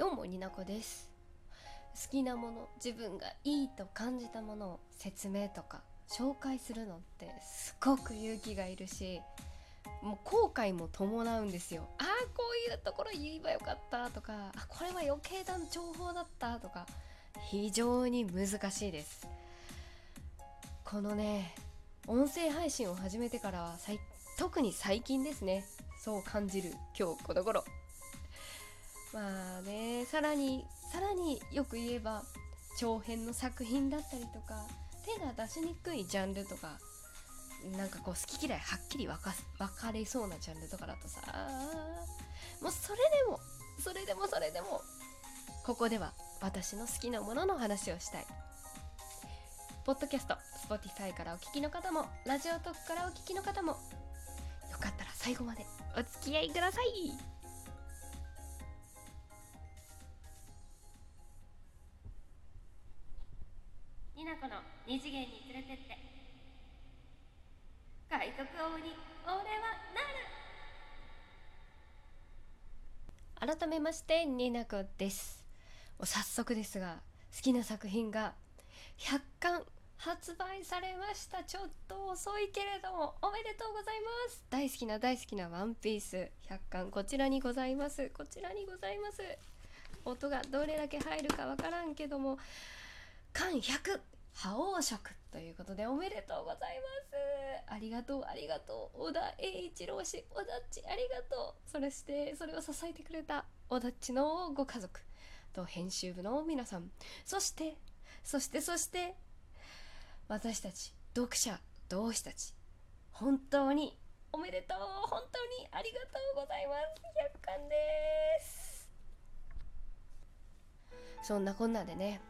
どうもになこです。好きなもの自分がいいと感じたものを説明とか紹介するのってすごく勇気がいるしもう後悔も伴うんですよ。ああこういうところ言えばよかったとかあこれは余計な情報だったとか非常に難しいです。このね音声配信を始めてからは特に最近ですね。そう感じる今日この頃。まあねさらにさらによく言えば長編の作品だったりとか手が出しにくいジャンルとかなんかこう好き嫌いはっきり分か分かれそうなジャンルとかだとさもうそれでもそれでもそれでもここでは私の好きなものの話をしたい。ポッドキャスト Spotify からお聞きの方もラジオトークからお聞きの方もよかったら最後までお付き合いください。二次元に連れてって。海賊王に俺はなる。改めましてになこです。早速ですが好きな作品が100巻発売されました。ちょっと遅いけれどもおめでとうございます。大好きな大好きなワンピース100巻こちらにございます。こちらにございます。音がどれだけ入るかわからんけども間100覇王色ということでおめでとうございます。ありがとうありがとう小田栄一郎氏小田っちありがとうそれしてそれを支えてくれた小田っちのご家族と編集部の皆さん。そして そしてそして私たち読者同志たち。本当におめでとう本当にありがとうございます。100巻です。そんなこんなでね。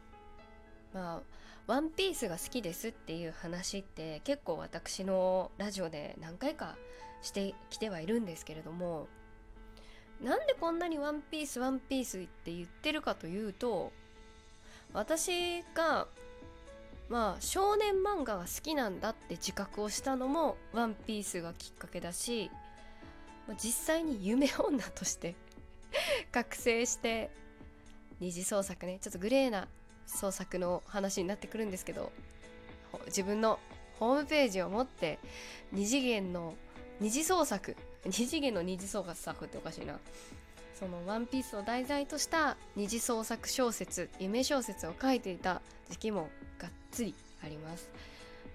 まあワンピースが好きですっていう話って結構私のラジオで何回かしてきてはいるんですけれどもなんでこんなにワンピースワンピースって言ってるかというと私がまあ少年漫画が好きなんだって自覚をしたのもワンピースがきっかけだし実際に夢女として 覚醒して二次創作ねちょっとグレーな創作の話になってくるんですけど自分のホームページを持って二次元の二次創作二次元の二次創作っておかしいな。その「ワンピースを題材とした二次創作小説夢小説を書いていた時期もがっつりあります。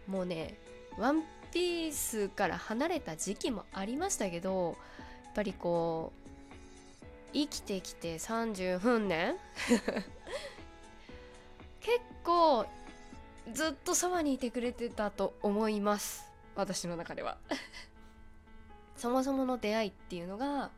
もうね「ワンピースから離れた時期もありましたけどやっぱりこう生きてきて30分年結構ずっとそばにいてくれてたと思います。私の中では。そもそもの出会いっていうのが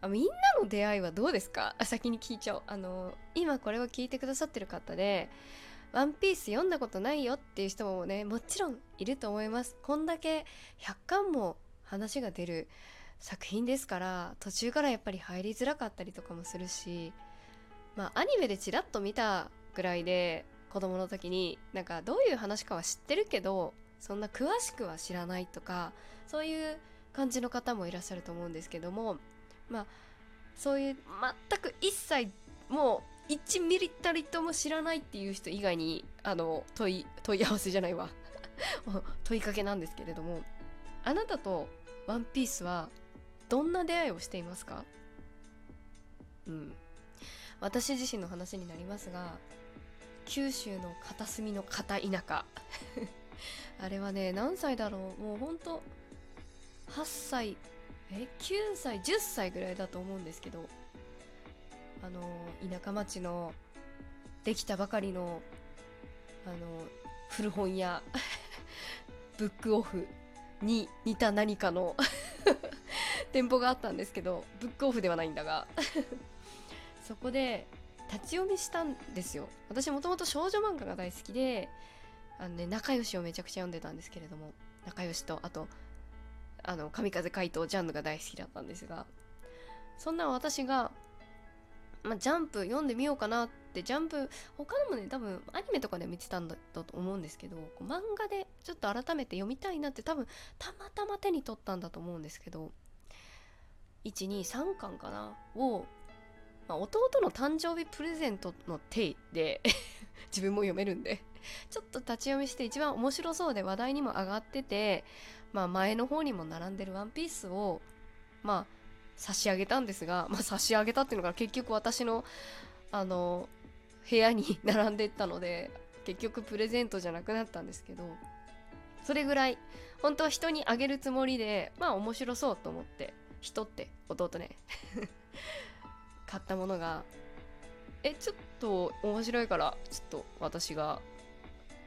あみんなの出会いはどうですか？先に聞いちゃおう。あの今これを聞いてくださってる方で「ワンピース読んだことないよっていう人もねもちろんいると思います。こんだけ100巻も話が出る作品ですから途中からやっぱり入りづらかったりとかもするしまあアニメでちらっと見たぐらいで子供の時になんかどういう話かは知ってるけどそんな詳しくは知らないとかそういう感じの方もいらっしゃると思うんですけどもまあそういう全く一切もう1ミリたりとも知らないっていう人以外にあの問い問い合わせじゃないわ。問いかけなんですけれどもあなたとワンピースはどんな出会いをしていますか？うん。私自身の話になりますが九州の片隅の片田舎。あれはね何歳だろう？もうほんと8歳え9歳10歳ぐらいだと思うんですけど。あの田舎町のできたばかりのあの古本屋 ブックオフに似た何かの 店舗があったんですけどブックオフではないんだが。そこで立ち読みしたんですよ。私もともと少女漫画が大好きであの、ね、仲良しをめちゃくちゃ読んでたんですけれども。仲良しとあとあの神風怪盗ジャンヌが大好きだったんですが。そんな私が、ま、ジャンプ読んでみようかなってジャンプ他のもね多分アニメとかで見てたんだと思うんですけど漫画でちょっと改めて読みたいなって多分たまたま手に取ったんだと思うんですけど。123巻かな？をまあ、弟の誕生日プレゼントの手で 自分も読めるんでちょっと立ち読みして一番面白そうで話題にも上がってて、まあ、前の方にも並んでるワンピースをまあ差し上げたんですが、まあ、差し上げたっていうのが結局私のあの部屋に並んでったので結局プレゼントじゃなくなったんですけどそれぐらい本当は人にあげるつもりでまあ面白そうと思って人って弟ね。買ったものがえちょっと面白いからちょっと私が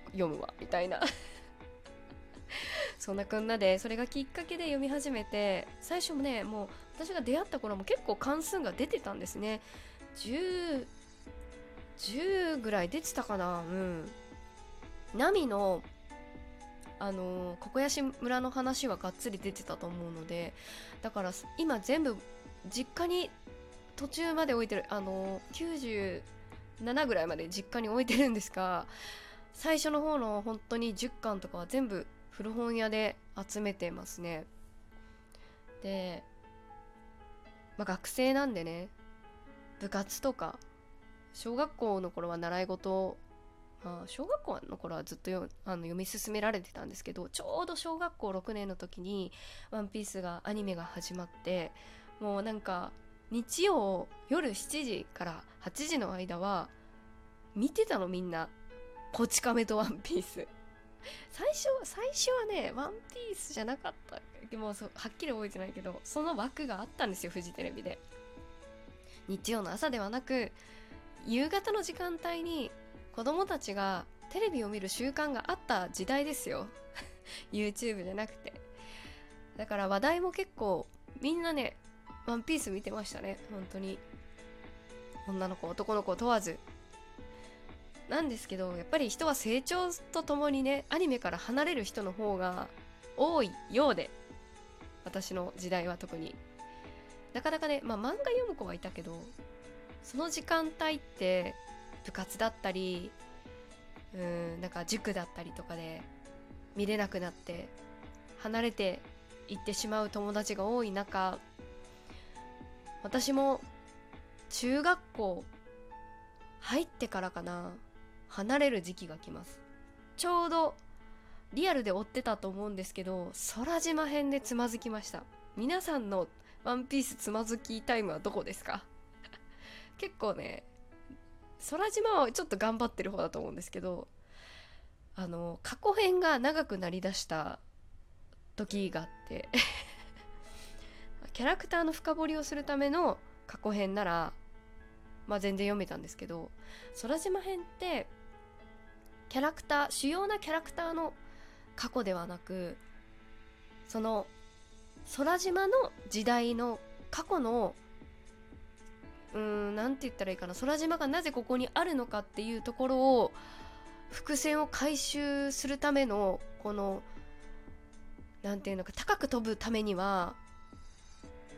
読むわみたいな。そんなこんなでそれがきっかけで読み始めて最初もねもう私が出会った頃も結構関数が出てたんですね。10 10ぐらい出てたかなうん。ナミのあのココヤシ村の話はがっつり出てたと思うのでだから今全部実家に途中まで置いてるあの97ぐらいまで実家に置いてるんですが最初の方の本当に10巻とかは全部古本屋で集めてますね。で、まあ、学生なんでね部活とか小学校の頃は習い事あ小学校の頃はずっとあの読み進められてたんですけどちょうど小学校6年の時に「ワンピースがアニメが始まってもうなんか日曜夜7時から8時の間は見てたのみんな「こち亀とワンピース」最初最初はね「ワンピース」じゃなかったもうはっきり覚えてないけどその枠があったんですよフジテレビで。日曜の朝ではなく夕方の時間帯に子供たちがテレビを見る習慣があった時代ですよ。YouTube じゃなくて。だから話題も結構みんなねワンピース見てましたね。本当に。女の子男の子問わず。なんですけどやっぱり人は成長とともにねアニメから離れる人の方が多いようで。私の時代は特に。なかなかねまあ漫画読む子はいたけどその時間帯って部活だったりうんなんか塾だったりとかで見れなくなって離れていってしまう友達が多い中私も中学校入ってからかな離れる時期が来ます。ちょうどリアルで追ってたと思うんですけど空島編でつまずきました。皆さんのワンピースつまずきタイムはどこですか？結構ね空島はちょっと頑張ってる方だと思うんですけどあの過去編が長くなりだした時があって。キャラクターの深掘りをするための過去編ならまあ全然読めたんですけど空島編ってキャラクター主要なキャラクターの過去ではなくその空島の時代の過去のうーん何て言ったらいいかな空島がなぜここにあるのかっていうところを伏線を回収するためのこの何て言うのか高く飛ぶためには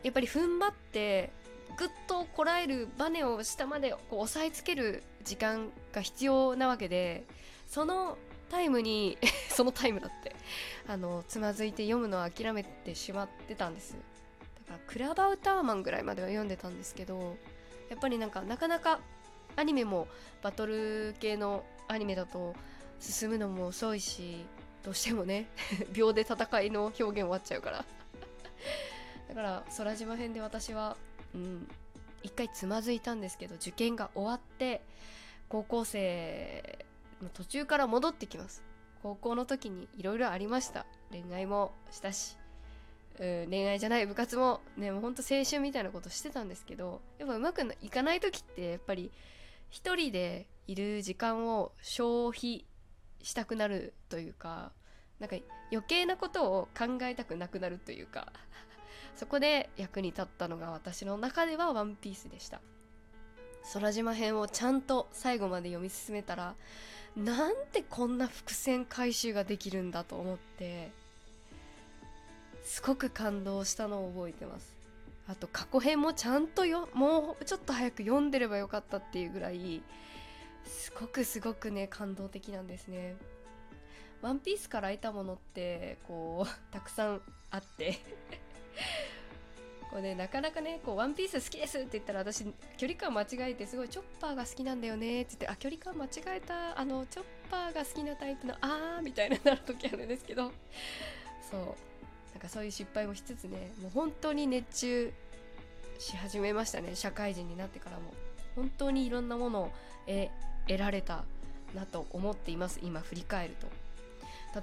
やっぱり踏ん張ってぐっとこらえるバネを下までこう押さえつける時間が必要なわけでそのタイムに そのタイムだってあのつまずいて読むのを諦めてしまってたんです。だからクラバウターマンぐらいまでは読んでたんですけどやっぱりなんかなかなかアニメもバトル系のアニメだと進むのも遅いしどうしてもね 秒で戦いの表現終わっちゃうから。だから空島編で私はうん一回つまずいたんですけど受験が終わって高校生の途中から戻ってきます。高校の時にいろいろありました。恋愛もしたしうん恋愛じゃない部活もねもうほんと青春みたいなことしてたんですけどやっぱうまくいかない時ってやっぱり一人でいる時間を消費したくなるというかなんか余計なことを考えたくなくなるというか。そこで役に立ったのが私の中ではワンピースでした。空島編をちゃんと最後まで読み進めたらなんてこんな伏線回収ができるんだと思ってすごく感動したのを覚えてます。あと過去編もちゃんとよもうちょっと早く読んでればよかったっていうぐらいすごくすごくね感動的なんですね。ワンピースから得たものってこうたくさんあって。こうねなかなかねこうワンピース好きですって言ったら私距離感間違えてすごいチョッパーが好きなんだよねって言ってあ距離感間違えたあのチョッパーが好きなタイプのあーみたいななる時あるんですけどそう。なんかそういう失敗もしつつねもう本当に熱中し始めましたね社会人になってからも。本当にいろんなものを得られたなと思っています今振り返ると。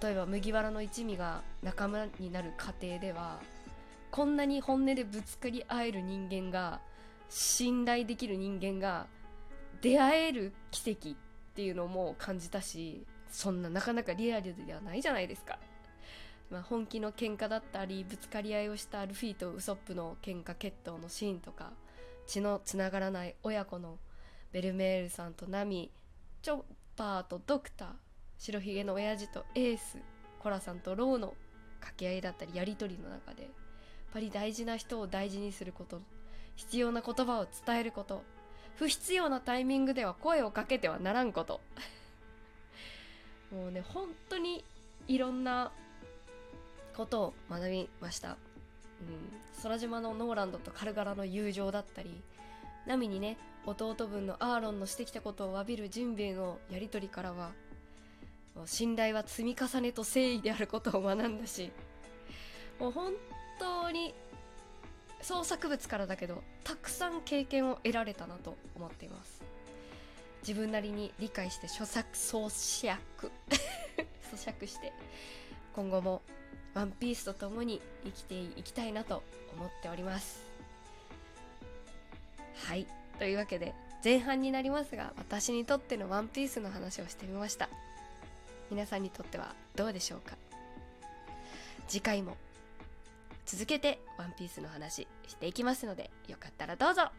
例えば麦わらの一味が仲間になる過程ではこんなに本音でぶつかり合える人間が信頼できる人間が出会える奇跡っていうのも感じたしそんななかなかリアルではないじゃないですか、まあ、本気の喧嘩だったりぶつかり合いをしたルフィとウソップの喧嘩決闘のシーンとか血のつながらない親子のベルメールさんとナミチョッパーとドクター白ひげの親父とエースコラさんとローの掛け合いだったりやり取りの中でっぱり大事な人を大事にすること必要な言葉を伝えること不必要なタイミングでは声をかけてはならんこと。もうね本当にいろんなことを学びました、うん、空島のノーランドとカルガラの友情だったりナミにね弟分のアーロンのしてきたことを詫びるジンベエのやり取りからは信頼は積み重ねと誠意であることを学んだしもう本当に創作物からだけどたくさん経験を得られたなと思っています。自分なりに理解して著作咀嚼 咀嚼して今後もワンピースと共に生きていきたいなと思っております。はい。というわけで前半になりますが私にとってのワンピースの話をしてみました。皆さんにとってはどうでしょうか？次回も続けてワンピースの話していきますのでよかったらどうぞ。